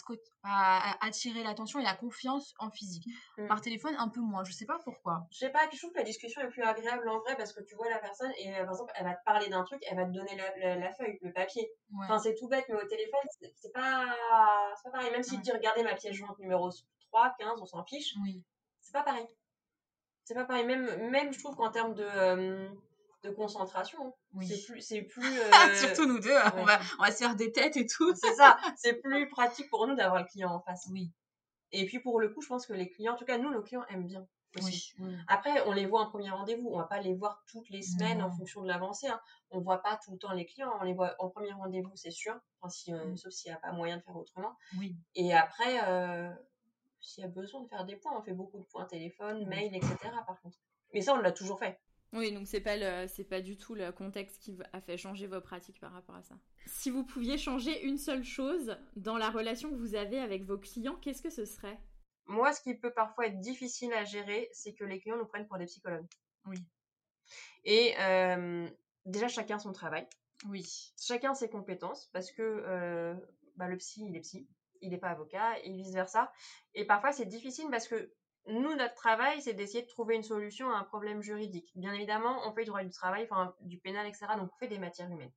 à- attirer l'attention et la confiance en physique. Mm. Par téléphone, un peu moins. Je sais pas pourquoi. Je sais pas, je trouve que la discussion est plus agréable en vrai parce que tu vois la personne et euh, par exemple elle va te parler d'un truc, elle va te donner la, la, la feuille, le papier. Ouais. Enfin c'est tout bête mais au téléphone c'est pas, pas pareil. Même si Ouais. tu regardais ma pièce jointe numéro 3, 15, on s'en fiche, oui. c'est pas pareil. C'est pas pareil. Même, même je trouve qu'en termes de, euh, de concentration, Oui. c'est plus, c'est plus. euh, Surtout nous deux, on, va, on va se faire des têtes et tout. c'est ça, c'est plus pratique pour nous d'avoir le client en face. Oui. Et puis pour le coup, je pense que les clients, en tout cas nous, nos clients aiment bien aussi. Oui. Après, on les voit en premier rendez-vous. On va pas les voir toutes les semaines en fonction de l'avancée. Hein. On voit pas tout le temps les clients. On les voit en premier rendez-vous, c'est sûr. Enfin, si, euh. Sauf s'il n'y a pas moyen de faire autrement. Oui. Et après, euh, s'il y a besoin de faire des points, on fait beaucoup de points téléphone, mail, etc. Par contre. Mais ça, on l'a toujours fait. Oui, donc c'est pas le, c'est pas du tout le contexte qui a fait changer vos pratiques par rapport à ça. Si vous pouviez changer une seule chose dans la relation que vous avez avec vos clients, qu'est-ce que ce serait? Moi, ce qui peut parfois être difficile à gérer, c'est que les clients nous prennent pour des psychologues. Oui. Et euh, déjà, chacun son travail. Oui. chacun ses compétences parce que euh, bah, le psy, il est psy, il n'est pas avocat et vice-versa. Et parfois, c'est difficile parce que nous, notre travail, c'est d'essayer de trouver une solution à un problème juridique. Bien évidemment, on fait du droit du travail, enfin, du pénal, etc. Donc, on fait des matières humaines.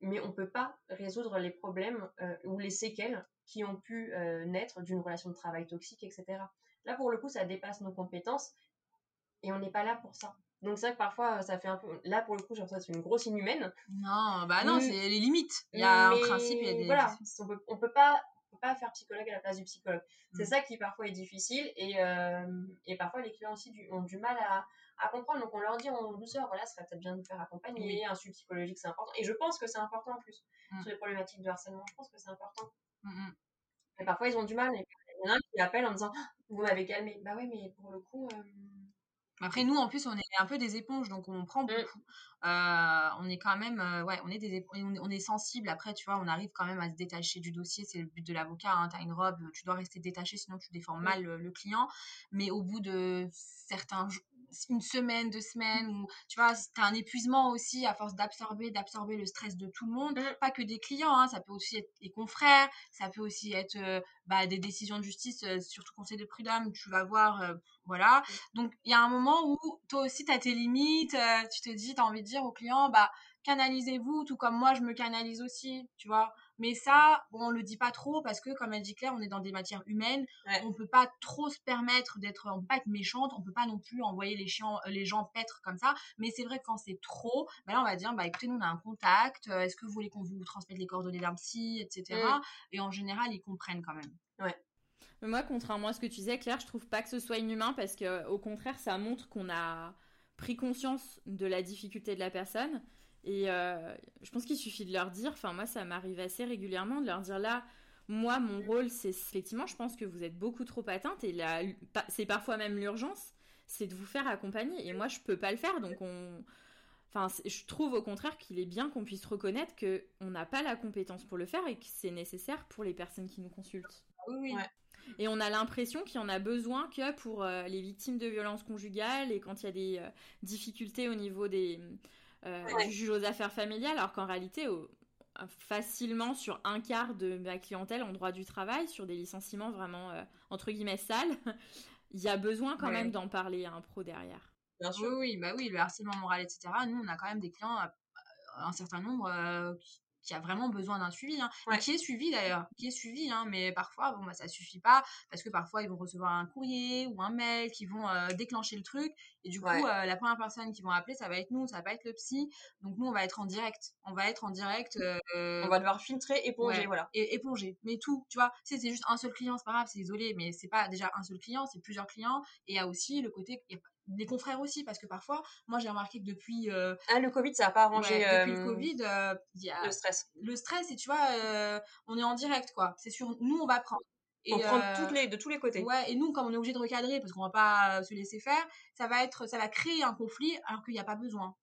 Mais on ne peut pas résoudre les problèmes euh, ou les séquelles qui ont pu euh, naître d'une relation de travail toxique, etc. Là, pour le coup, ça dépasse nos compétences et on n'est pas là pour ça. Donc, c'est vrai que parfois, ça fait un peu. Là, pour le coup, j'ai l'impression que c'est une grosse inhumaine. Non, bah non, c'est les limites. Il y a Mais un principe, il y a des. Voilà, on peut, on peut pas, pas faire psychologue à la place du psychologue. C'est Mm. ça qui parfois est difficile et, euh, et parfois les clients aussi du- ont du mal à, à comprendre. Donc on leur dit en douceur, voilà, ce serait peut-être bien de faire accompagner, Oui. un suivi psychologique c'est important. Et je pense que c'est important en plus Mm. sur les problématiques de harcèlement. Je pense que c'est important. Mm. Et parfois ils ont du mal. Il y en a un qui appelle en disant, Ah, vous m'avez calmé. Bah oui, mais pour le coup. euh, Après, nous, en plus, on est un peu des éponges, donc on prend beaucoup. Euh, on est quand même, euh, ouais, on est des ép- on est, on est sensible. Après, tu vois, on arrive quand même à se détacher du dossier. C'est le but de l'avocat. Hein. Tu as une robe, tu dois rester détaché, sinon tu défends mal euh, le client. Mais au bout de certains, jours- une semaine, deux semaines, ou tu vois, tu as un épuisement aussi à force d'absorber, d'absorber le stress de tout le monde, Mmh. pas que des clients, hein, ça peut aussi être les confrères, ça peut aussi être euh, bah, des décisions de justice, euh, surtout conseil de prud'homme, tu vas voir, euh, voilà. Mmh. Donc il y a un moment où toi aussi tu as tes limites, euh, tu te dis, tu as envie de dire au client, bah canalisez-vous, tout comme moi je me canalise aussi, tu vois. Mais ça, bon, on le dit pas trop parce que, comme elle dit Claire, on est dans des matières humaines. Ouais. On peut pas trop se permettre d'être, on peut pas être méchante, on peut pas non plus envoyer les, chiens, les gens paître comme ça. Mais c'est vrai que quand c'est trop, ben là, on va dire, bah écoutez, nous on a un contact, euh, est-ce que vous voulez qu'on vous transmette les coordonnées d'un psy, etc. Mm. Et en général, ils comprennent quand même. Mais moi, contrairement à ce que tu disais, Claire, je trouve pas que ce soit inhumain parce que, au contraire, ça montre qu'on a pris conscience de la difficulté de la personne. Et euh, je pense qu'il suffit de leur dire, enfin, moi, ça m'arrive assez régulièrement de leur dire là, moi, mon rôle, c'est effectivement, je pense que vous êtes beaucoup trop atteinte et là, c'est parfois même l'urgence, c'est de vous faire accompagner. Et moi, je peux pas le faire, donc on. Enfin, je trouve au contraire qu'il est bien qu'on puisse reconnaître qu'on n'a pas la compétence pour le faire et que c'est nécessaire pour les personnes qui nous consultent. Oui, oui. Ouais. Et on a l'impression qu'il y en a besoin que pour euh, les victimes de violences conjugales et quand il y a des euh, difficultés au niveau des, euh, Ouais. du juge aux affaires familiales, alors qu'en réalité, au- facilement sur un quart de ma clientèle en droit du travail, sur des licenciements vraiment euh, entre guillemets sales, il y a besoin quand Ouais. même d'en parler à un pro derrière. Bien Oui, sûr. oui, bah oui, le harcèlement moral, etc. Nous, on a quand même des clients, euh, un certain nombre, euh, qui, qui a vraiment besoin d'un suivi, hein, Ouais. qui est suivi d'ailleurs, qui est suivi, hein, mais parfois, bon, bah, ça suffit pas, parce que parfois, ils vont recevoir un courrier ou un mail qui vont euh, déclencher le truc, et du coup, Ouais. euh, la première personne qui vont appeler, ça va être nous, ça va pas être le psy, donc nous, on va être en direct, on va être en direct. euh, On va devoir filtrer, éponger, Ouais. voilà. et éponger, mais tout, tu vois. Si c'est juste un seul client, c'est pas grave, c'est isolé, mais c'est pas déjà un seul client, c'est plusieurs clients. Et il y a aussi le côté, des confrères aussi, parce que parfois, moi j'ai remarqué que depuis, euh, Ah, le Covid, ça a pas arrangé ouais, depuis euh, le Covid, euh, il y a le stress. le stress, et tu vois, on est en direct, quoi. C'est sûr, nous on va prendre. Et, prendre euh, toutes les, de tous les côtés. Ouais, et nous, comme on est obligé de recadrer parce qu'on va pas euh, se laisser faire, ça va être, ça va créer un conflit alors qu'il n'y a pas besoin.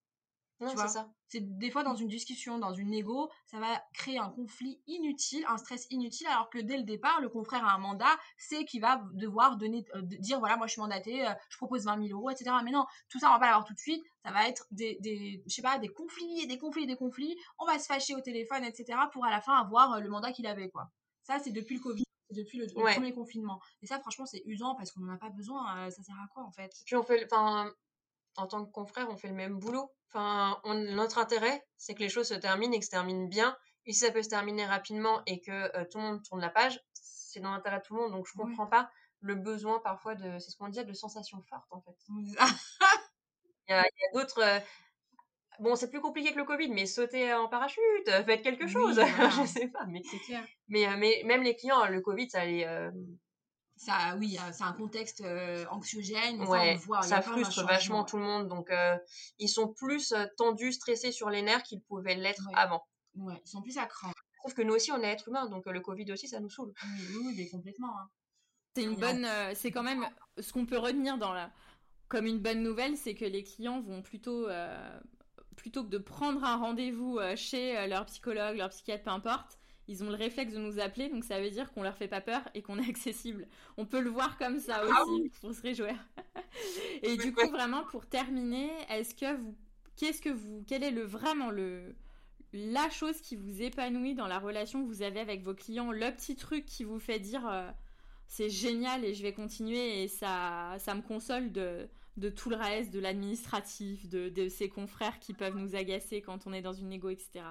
non, c'est ça. C'est des fois dans une discussion, dans une négo, ça va créer un conflit inutile, un stress inutile, alors que dès le départ, le confrère a un mandat, c'est qu'il va devoir donner, euh, dire voilà, moi je suis mandaté, euh, je propose 20 000 euros, etc. Mais non, tout ça on va pas l'avoir tout de suite. Ça va être des, des, je sais pas, des conflits, et des conflits, et des conflits. On va se fâcher au téléphone, etc. Pour à la fin avoir le mandat qu'il avait, quoi. Ça, c'est depuis le Covid, depuis le, le Ouais. premier confinement. Et ça, franchement, c'est usant parce qu'on n'en a pas besoin. euh, ça sert à quoi en fait? Puis on fait, enfin, en tant que confrère, on fait le même boulot. Enfin, on- notre intérêt, c'est que les choses se terminent et que se terminent bien. Et si ça peut se terminer rapidement et que euh, tout le monde tourne la page, c'est dans l'intérêt de tout le monde. Donc je comprends pas le besoin parfois de, c'est ce qu'on dit, de sensations fortes en fait. Il y a, il y a d'autres. euh, Bon, c'est plus compliqué que le Covid, mais sauter en parachute, euh, faites quelque Oui, chose. voilà. je sais pas, mais, c'est clair. mais, euh, mais même les clients, le Covid, ça les. euh, Ça, oui, euh, c'est un contexte euh, anxiogène. mais ça, on ouais, le voit, il y ça a frustre vachement tout le monde. Donc, euh, ils sont plus euh, tendus, stressés sur les nerfs qu'ils pouvaient l'être Ouais. avant. Ouais, ils sont plus à cran. Sauf que nous aussi, on est être humain, donc euh, le Covid aussi, ça nous saoule. Oui, oui, oui, mais complètement. hein. C'est une bonne, euh, c'est quand même ce qu'on peut retenir dans la, comme une bonne nouvelle, c'est que les clients vont plutôt, euh, plutôt que de prendre un rendez-vous euh, chez euh, leur psychologue, leur psychiatre, peu importe, ils ont le réflexe de nous appeler, donc ça veut dire qu'on leur fait pas peur et qu'on est accessible. On peut le voir comme ça aussi, Ah oui. pour se réjouir. et du coup, vraiment, pour terminer, est-ce que vous, qu'est-ce que vous, quel est le vraiment le la chose qui vous épanouit dans la relation que vous avez avec vos clients, le petit truc qui vous fait dire euh, c'est génial et je vais continuer et ça, ça me console de, de tout le reste, de l'administratif, de, de ces confrères qui peuvent nous agacer quand on est dans une négo, etc.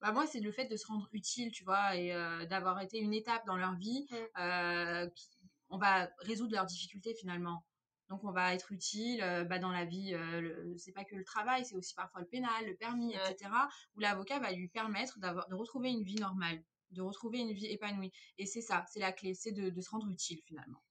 Bah, moi, c'est le fait de se rendre utile, tu vois, et euh, d'avoir été une étape dans leur vie. Mm. euh, qui- on va résoudre leurs difficultés finalement. Donc, on va être utile euh, bah, dans la vie. euh, le- c'est pas que le travail, c'est aussi parfois le pénal, le permis, Ouais. etc. Où l'avocat va lui permettre d'avoir, de retrouver une vie normale, de retrouver une vie épanouie. Et c'est ça, c'est la clé, c'est de, de se rendre utile finalement.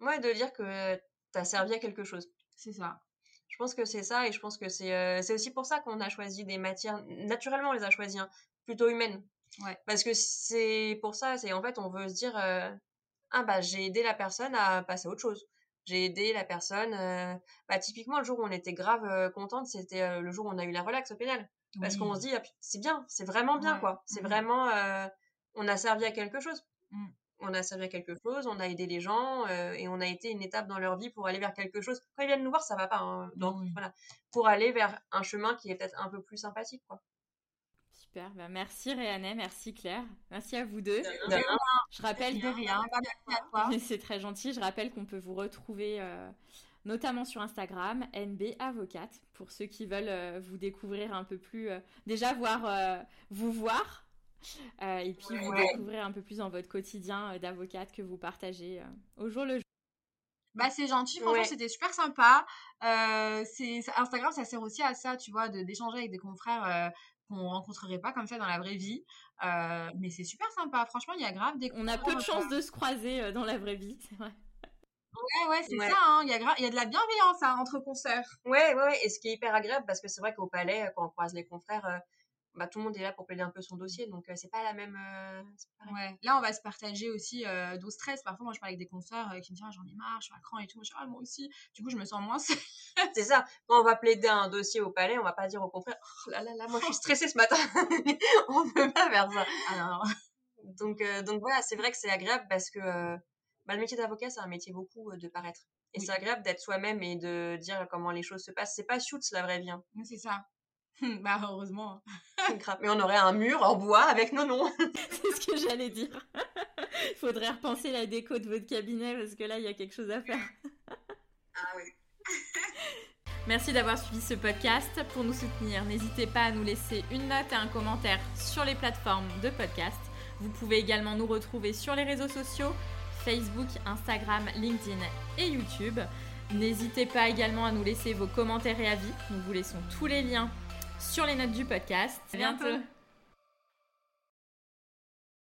Ouais, de dire que tu as servi à quelque chose. C'est ça. Je pense que c'est ça, et je pense que c'est euh, aussi pour ça qu'on a choisi des matières, naturellement on les a choisies, hein, plutôt humaines. Ouais. Parce que c'est pour ça, c'est en fait, on veut se dire, euh, ah bah j'ai aidé la personne à passer à autre chose. J'ai aidé la personne, euh, bah typiquement le jour où on était grave contente, c'était le jour où on a eu la relax au pénal. Parce qu'on se dit, ah, c'est bien, c'est vraiment bien Ouais. quoi. C'est Mhm. vraiment, euh, on a servi à quelque chose. Mm. On a servi à quelque chose, on a aidé les gens euh, et on a été une étape dans leur vie pour aller vers quelque chose. Quand ils viennent nous voir, ça va pas. Hein. donc voilà, pour aller vers un chemin qui est peut-être un peu plus sympathique, quoi. Super, bah, merci Réanet, merci Claire, merci à vous deux. Je rappelle de rien, C'est très gentil. Je rappelle qu'on peut vous retrouver euh, notamment sur Instagram, NB Avocate, pour ceux qui veulent euh, vous découvrir un peu plus, déjà voir vous voir euh, et puis vous découvrir un peu plus dans votre quotidien euh, d'avocate que vous partagez euh, au jour le jour. Bah c'est gentil, franchement c'était super sympa. c'est Instagram ça sert aussi à ça, tu vois, d'échanger avec des confrères qu'on rencontrerait pas comme ça dans la vraie vie. mais c'est super sympa, franchement il y a grave des. On a peu de chance de se croiser dans la vraie vie, c'est vrai. Ouais, ouais, c'est ça, hein. il, y a il y a de la bienveillance hein, entre consoeurs. Ouais, ouais, ouais, et ce qui est hyper agréable, parce que c'est vrai qu'au palais, quand on croise les confrères, bah, tout le monde est là pour plaider un peu son dossier, donc c'est pas la même. ouais. Là, on va se partager aussi euh, stress. Parfois, moi, je parle avec des consoeurs qui me disent ah, j'en ai marre, je suis à cran et tout. Je dis, ah, moi aussi. Du coup, je me sens moins. c'est ça. Quand on va plaider un dossier au palais, on va pas dire au confrère oh là là là, moi, je suis stressée ce matin. on peut pas faire ça. Ah, donc, donc voilà, c'est vrai que c'est agréable parce que bah, le métier d'avocat, c'est un métier beaucoup de paraître. Et c'est agréable d'être soi-même et de dire comment les choses se passent. C'est pas shoot, la vraie vie. Hein. C'est ça. bah heureusement. Mais on aurait un mur en bois avec nos noms. C'est ce que j'allais dire. Il faudrait repenser la déco de votre cabinet parce que là, il y a quelque chose à faire. ah oui. Merci d'avoir suivi ce podcast. Pour nous soutenir, n'hésitez pas à nous laisser une note et un commentaire sur les plateformes de podcast. Vous pouvez également nous retrouver sur les réseaux sociaux, Facebook, Instagram, LinkedIn et YouTube. N'hésitez pas également à nous laisser vos commentaires et avis. Nous vous laissons tous les liens sur les notes du podcast. À bientôt.